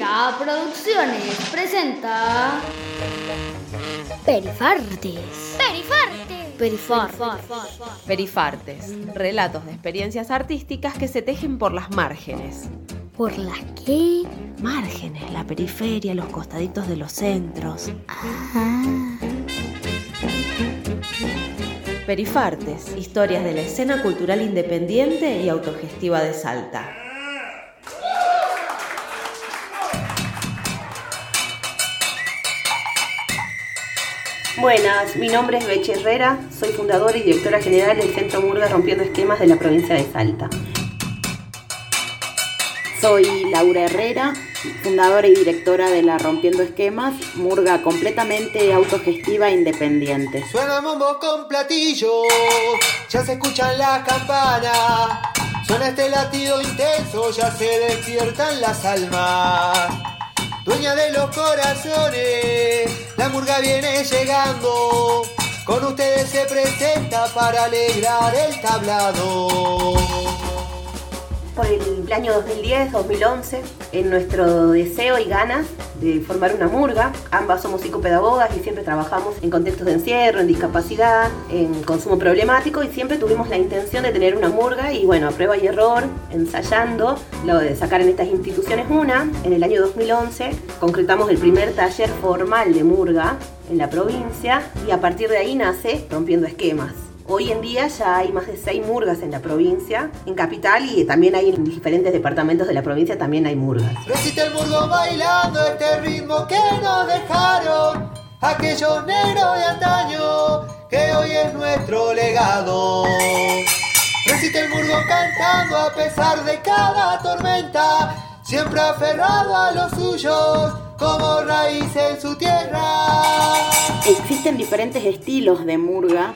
Mira Producciones presenta Perifartes. Perifartes. Perifartes. Perifartes, relatos de experiencias artísticas que se tejen por las márgenes. ¿Por las qué? Márgenes, la periferia, los costaditos de los centros. Ah. Perifartes, historias de la escena cultural independiente y autogestiva de Salta. Buenas, mi nombre es Beche Herrera, soy fundadora y directora general del Centro Murga Rompiendo Esquemas de la provincia de Salta. Soy Laura Herrera, fundadora y directora de la Rompiendo Esquemas, Murga completamente autogestiva e independiente. Suena bombo con platillo, ya se escuchan las campanas. Suena este latido intenso, ya se despiertan las almas. Dueña de los corazones, la murga viene llegando. Con ustedes se presenta para alegrar el tablado el año 2010-2011 en nuestro deseo y ganas de formar una murga. Ambas somos psicopedagogas y siempre trabajamos en contextos de encierro, en discapacidad, en consumo problemático y siempre tuvimos la intención de tener una murga y bueno, a prueba y error, ensayando lo de sacar en estas instituciones una. En el año 2011 concretamos el primer taller formal de murga en la provincia y a partir de ahí nace Rompiendo Esquemas. Hoy en día ya hay más de seis murgas en la provincia, en capital y también hay en diferentes departamentos de la provincia también hay murgas. Recita el murgo bailando este ritmo que nos dejaron aquellos negros de antaño que hoy es nuestro legado. Recita el murgo cantando a pesar de cada tormenta, siempre aferrado a los suyos como raíz en su tierra. Existen diferentes estilos de murga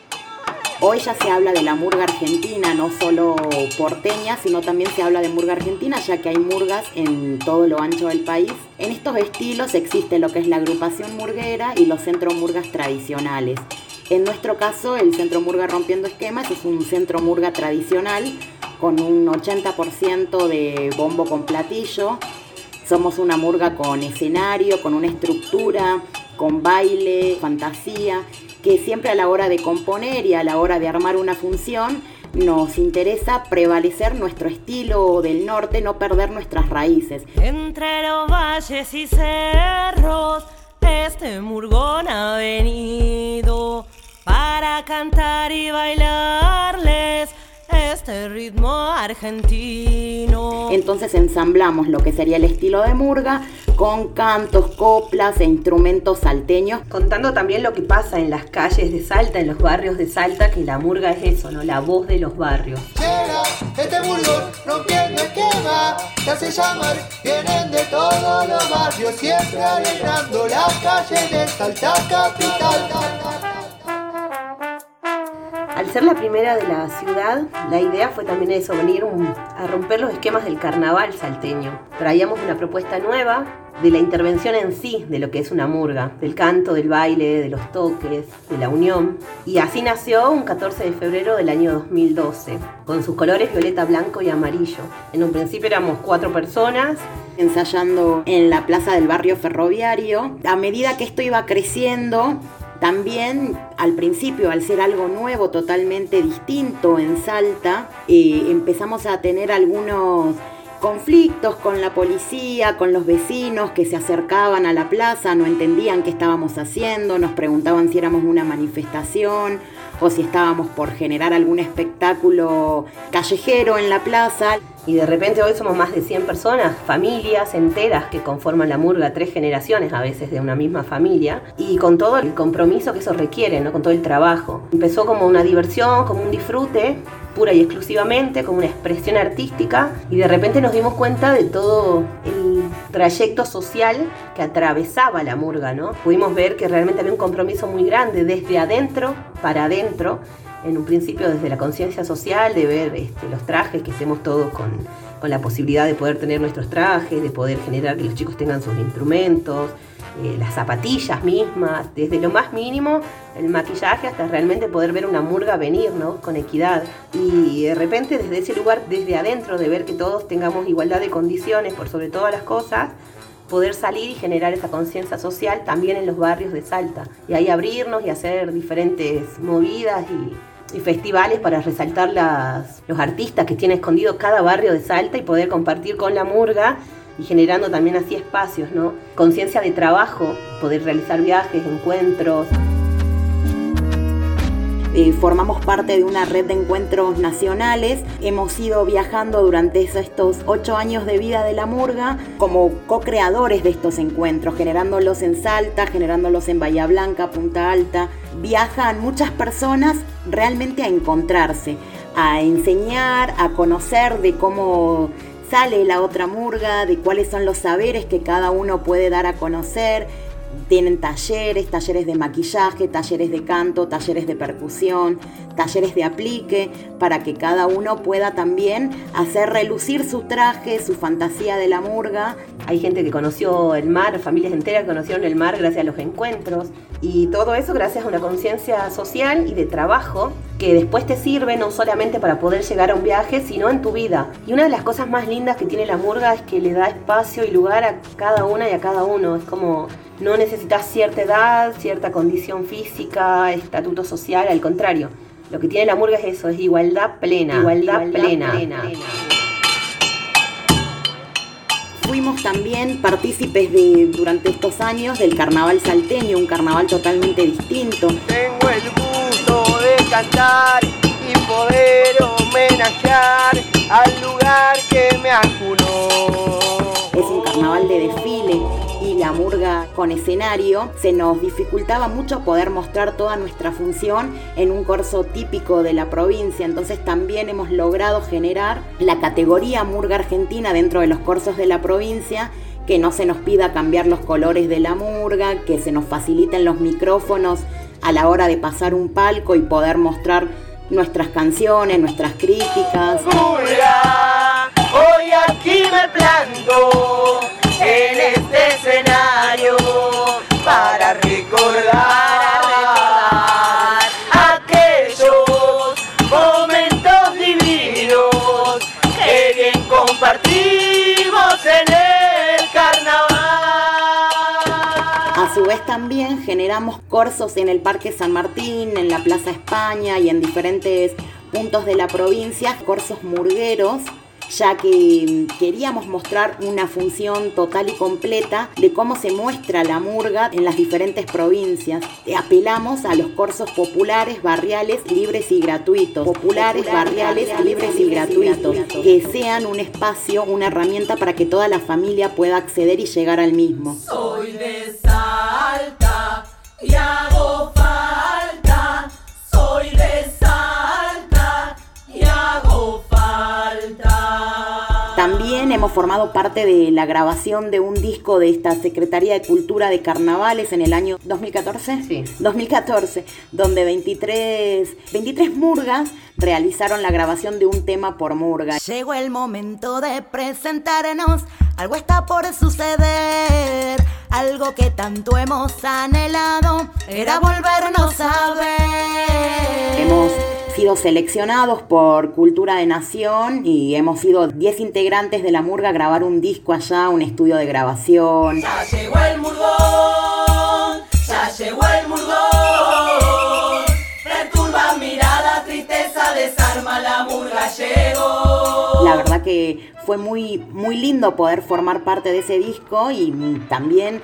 Hoy ya se habla de la murga argentina, no solo porteña, sino también se habla de murga argentina, ya que hay murgas en todo lo ancho del país. En estos estilos existe lo que es la agrupación murguera y los centros murgas tradicionales. En nuestro caso, el Centro Murga Rompiendo Esquemas es un centro murga tradicional con un 80% de bombo con platillo. Somos una murga con escenario, con una estructura, con baile, fantasía que siempre a la hora de componer y a la hora de armar una función nos interesa prevalecer nuestro estilo del norte, no perder nuestras raíces. Entre los valles y cerros, este murgón ha venido para cantar y bailarles este ritmo argentino. Entonces ensamblamos lo que sería el estilo de murga con cantos, coplas e instrumentos salteños. Contando también lo que pasa en las calles de Salta, en los barrios de Salta, que la murga es eso, ¿no? La voz de los barrios. Llega este murgón rompiendo esquema, se hace llamar, vienen de todos los barrios, siempre alegrando las calles de Salta capital. Al ser la primera de la ciudad, la idea fue también eso, venir a romper los esquemas del carnaval salteño. Traíamos una propuesta nueva de la intervención en sí de lo que es una murga, del canto, del baile, de los toques, de la unión. Y así nació un 14 de febrero del año 2012, con sus colores violeta, blanco y amarillo. En un principio éramos cuatro personas. Ensayando en la plaza del barrio ferroviario. A medida que esto iba creciendo, también al principio, al ser algo nuevo, totalmente distinto en Salta, eh, empezamos a tener algunos conflictos con la policía, con los vecinos que se acercaban a la plaza, no entendían qué estábamos haciendo, nos preguntaban si éramos una manifestación si estábamos por generar algún espectáculo callejero en la plaza. Y de repente hoy somos más de 100 personas, familias enteras que conforman la murga, tres generaciones a veces de una misma familia, y con todo el compromiso que eso requiere, ¿no? con todo el trabajo. Empezó como una diversión, como un disfrute, pura y exclusivamente, como una expresión artística, y de repente nos dimos cuenta de todo el trayecto social que atravesaba la murga, ¿no? Pudimos ver que realmente había un compromiso muy grande desde adentro para adentro en un principio desde la conciencia social, de ver este, los trajes, que estemos todos con, con, la posibilidad de poder tener nuestros trajes, de poder generar que los chicos tengan sus instrumentos, eh, las zapatillas mismas, desde lo más mínimo, el maquillaje, hasta realmente poder ver una murga venir, ¿no? Con equidad. Y de repente desde ese lugar, desde adentro, de ver que todos tengamos igualdad de condiciones por sobre todas las cosas, poder salir y generar esa conciencia social también en los barrios de Salta. Y ahí abrirnos y hacer diferentes movidas y, festivales para resaltar las, los artistas que tiene escondido cada barrio de Salta y poder compartir con la murga y generando también así espacios, ¿no? Conciencia de trabajo, poder realizar viajes, encuentros. Eh, formamos parte de una red de encuentros nacionales. Hemos ido viajando durante estos ocho años de vida de la Murga como co-creadores de estos encuentros, generándolos en Salta, generándolos en Bahía Blanca, Punta Alta. Viajan muchas personas realmente a encontrarse, a enseñar, a conocer de cómo sale la otra murga, de cuáles son los saberes que cada uno puede dar a conocer tienen talleres, talleres de maquillaje, talleres de canto, talleres de percusión, talleres de aplique, para que cada uno pueda también hacer relucir su traje, su fantasía de la murga. Hay gente que conoció el mar, familias enteras que conocieron el mar gracias a los encuentros y todo eso gracias a una conciencia social y de trabajo que después te sirve no solamente para poder llegar a un viaje, sino en tu vida. Y una de las cosas más lindas que tiene la murga es que le da espacio y lugar a cada una y a cada uno. Es como no necesitas cierta edad, cierta condición física, estatuto social, al contrario. Lo que tiene la murga es eso, es igualdad plena, igualdad, plena. Fuimos también partícipes de, durante estos años del carnaval salteño, un carnaval totalmente distinto. Tengo el gusto de cantar y poder homenajear al lugar que me acunó. Es un carnaval de desfile y la murga con escenario, se nos dificultaba mucho poder mostrar toda nuestra función en un corso típico de la provincia. Entonces también hemos logrado generar la categoría murga argentina dentro de los corsos de la provincia que no se nos pida cambiar los colores de la murga, que se nos faciliten los micrófonos a la hora de pasar un palco y poder mostrar nuestras canciones, nuestras críticas. Murga, hoy aquí me planto generamos cursos en el Parque San Martín, en la Plaza España y en diferentes puntos de la provincia, cursos murgueros ya que queríamos mostrar una función total y completa de cómo se muestra la murga en las diferentes provincias. Apelamos a los cursos populares, barriales, libres y gratuitos. Populares, barriales, libres y gratuitos. Que sean un espacio, una herramienta para que toda la familia pueda acceder y llegar al mismo. Soy de y hago También hemos formado parte de la grabación de un disco de esta Secretaría de Cultura de Carnavales en el año 2014. Sí. 2014, donde 23, 23 murgas realizaron la grabación de un tema por murga. Llegó el momento de presentarnos, algo está por suceder, algo que tanto hemos anhelado, era volvernos a ver. Hemos sido seleccionados por Cultura de Nación y hemos sido 10 integrantes de la murga a grabar un disco allá, un estudio de grabación. Ya llegó el murgón, ya llegó el murgón. Perturba mirada, tristeza, desarma, la murga llegó. La verdad que fue muy, muy lindo poder formar parte de ese disco y también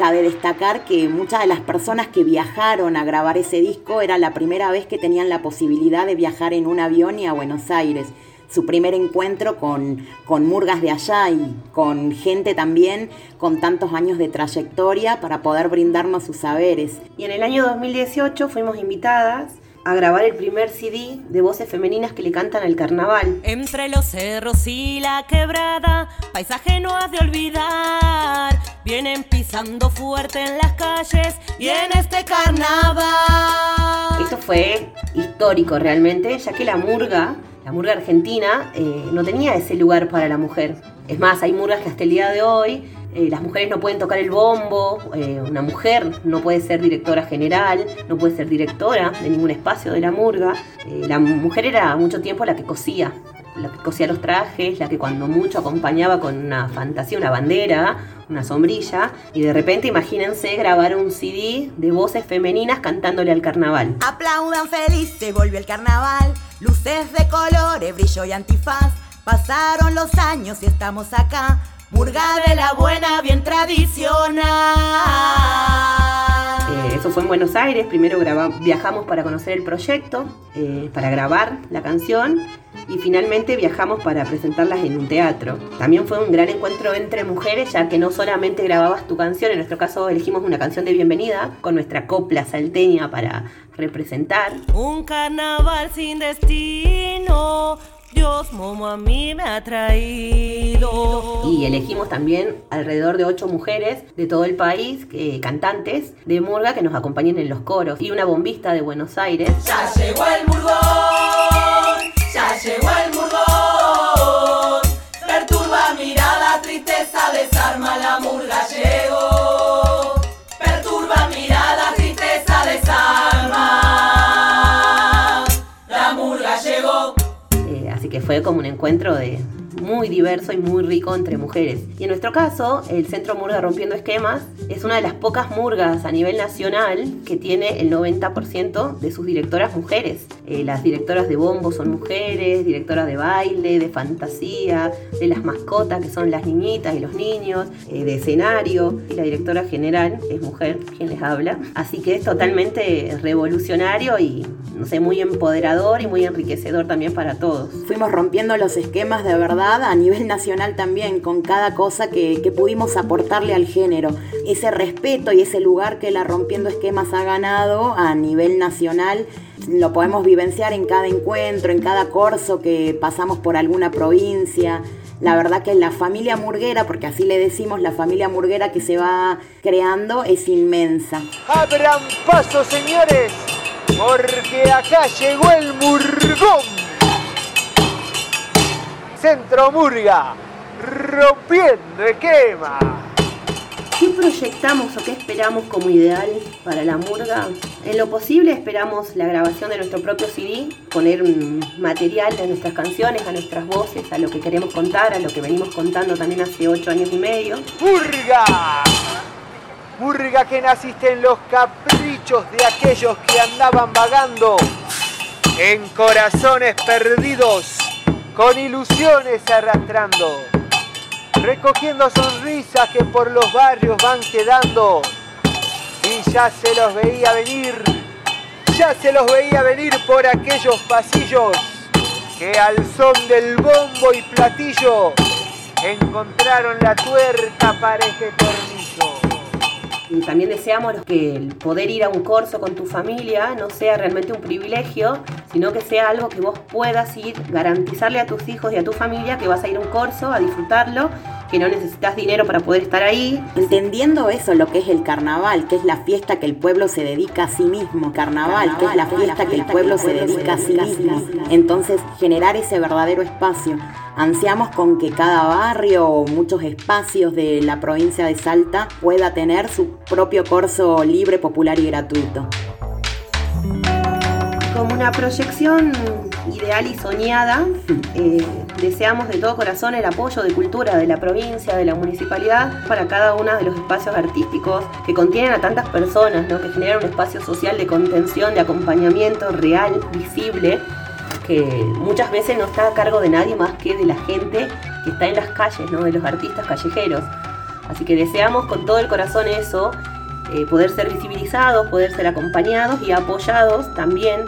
cabe destacar que muchas de las personas que viajaron a grabar ese disco era la primera vez que tenían la posibilidad de viajar en un avión y a Buenos Aires. Su primer encuentro con, con murgas de allá y con gente también con tantos años de trayectoria para poder brindarnos sus saberes. Y en el año 2018 fuimos invitadas a grabar el primer CD de voces femeninas que le cantan al carnaval. Entre los cerros y la quebrada, paisaje no has de olvidar. Vienen pisando fuerte en las calles y en este carnaval. Esto fue histórico realmente, ya que la murga, la murga argentina, eh, no tenía ese lugar para la mujer. Es más, hay murgas que hasta el día de hoy eh, las mujeres no pueden tocar el bombo, eh, una mujer no puede ser directora general, no puede ser directora de ningún espacio de la murga. Eh, la mujer era mucho tiempo la que cosía la que cosía los trajes, la que cuando mucho acompañaba con una fantasía, una bandera, una sombrilla, y de repente imagínense grabar un CD de voces femeninas cantándole al carnaval. Aplaudan felices, volvió el carnaval. Luces de colores, brillo y antifaz. Pasaron los años y estamos acá. Murga de la buena, bien tradicional. Eh, eso fue en Buenos Aires, primero viajamos para conocer el proyecto, eh, para grabar la canción y finalmente viajamos para presentarlas en un teatro. También fue un gran encuentro entre mujeres, ya que no solamente grababas tu canción, en nuestro caso elegimos una canción de bienvenida con nuestra copla salteña para representar. Un carnaval sin destino, Dios momo a mí me ha traído. Y elegimos también alrededor de ocho mujeres de todo el país, eh, cantantes de murga que nos acompañen en los coros y una bombista de Buenos Aires. Ya llegó el murgón, ya llegó el murgón. Perturba mirada, tristeza, desarma la murga fue como un encuentro de muy diverso y muy rico entre mujeres. Y en nuestro caso, el Centro Murga Rompiendo Esquemas es una de las pocas murgas a nivel nacional que tiene el 90% de sus directoras mujeres. Eh, las directoras de bombo son mujeres, directoras de baile, de fantasía, de las mascotas que son las niñitas y los niños, eh, de escenario. Y la directora general es mujer quien les habla. Así que es totalmente revolucionario y, no sé, muy empoderador y muy enriquecedor también para todos. Fuimos rompiendo los esquemas de verdad a nivel nacional también, con cada cosa que, que pudimos aportarle al género. Ese respeto y ese lugar que la Rompiendo Esquemas ha ganado a nivel nacional lo podemos vivenciar en cada encuentro, en cada corso que pasamos por alguna provincia. La verdad que la familia murguera, porque así le decimos, la familia murguera que se va creando es inmensa. Abran paso, señores, porque acá llegó el murgón. Centro Murga, rompiendo esquema. ¿Qué proyectamos o qué esperamos como ideal para la murga? En lo posible esperamos la grabación de nuestro propio CD, poner material de nuestras canciones, a nuestras voces, a lo que queremos contar, a lo que venimos contando también hace ocho años y medio. Murga. Murga que naciste en los caprichos de aquellos que andaban vagando en corazones perdidos, con ilusiones arrastrando, recogiendo sonrisas que por los barrios van quedando. Y ya se los veía venir, ya se los veía venir por aquellos pasillos que al son del bombo y platillo encontraron la tuerca para este tornillo. También deseamos que el poder ir a un corso con tu familia no sea realmente un privilegio, sino que sea algo que vos puedas ir, garantizarle a tus hijos y a tu familia que vas a ir a un corso a disfrutarlo, que no necesitas dinero para poder estar ahí. Entendiendo eso, lo que es el carnaval, que es la fiesta que el pueblo se dedica a sí mismo, carnaval, que es la fiesta que el pueblo se dedica a sí mismo. Entonces, generar ese verdadero espacio. Ansiamos con que cada barrio o muchos espacios de la provincia de Salta pueda tener su propio corso libre, popular y gratuito. Como una proyección ideal y soñada, eh, deseamos de todo corazón el apoyo de cultura de la provincia, de la municipalidad, para cada uno de los espacios artísticos que contienen a tantas personas, ¿no? que generan un espacio social de contención, de acompañamiento real, visible, que muchas veces no está a cargo de nadie más que de la gente que está en las calles, ¿no? de los artistas callejeros. Así que deseamos con todo el corazón eso, eh, poder ser visibilizados, poder ser acompañados y apoyados también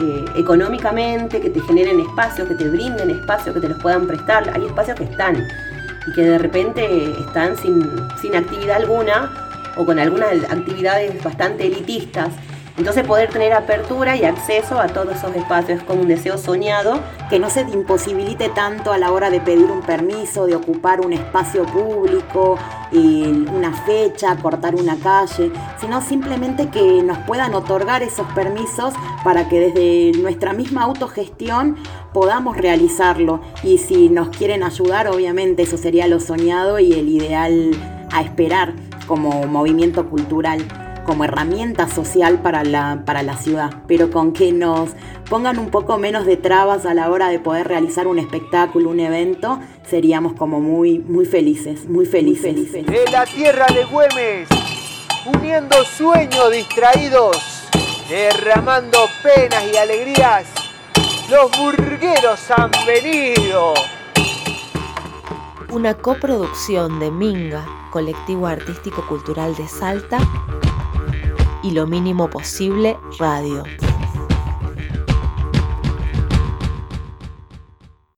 eh, económicamente, que te generen espacios, que te brinden espacios, que te los puedan prestar. Hay espacios que están y que de repente están sin, sin actividad alguna o con algunas actividades bastante elitistas. Entonces poder tener apertura y acceso a todos esos espacios es como un deseo soñado. Que no se te imposibilite tanto a la hora de pedir un permiso, de ocupar un espacio público, una fecha, cortar una calle, sino simplemente que nos puedan otorgar esos permisos para que desde nuestra misma autogestión podamos realizarlo. Y si nos quieren ayudar, obviamente eso sería lo soñado y el ideal a esperar como movimiento cultural como herramienta social para la, para la ciudad, pero con que nos pongan un poco menos de trabas a la hora de poder realizar un espectáculo, un evento, seríamos como muy, muy felices, muy felices. Muy felices. De la tierra de Güemes, uniendo sueños distraídos, derramando penas y alegrías, los burgueros han venido. Una coproducción de Minga, Colectivo Artístico Cultural de Salta, y Lo Mínimo Posible Radio.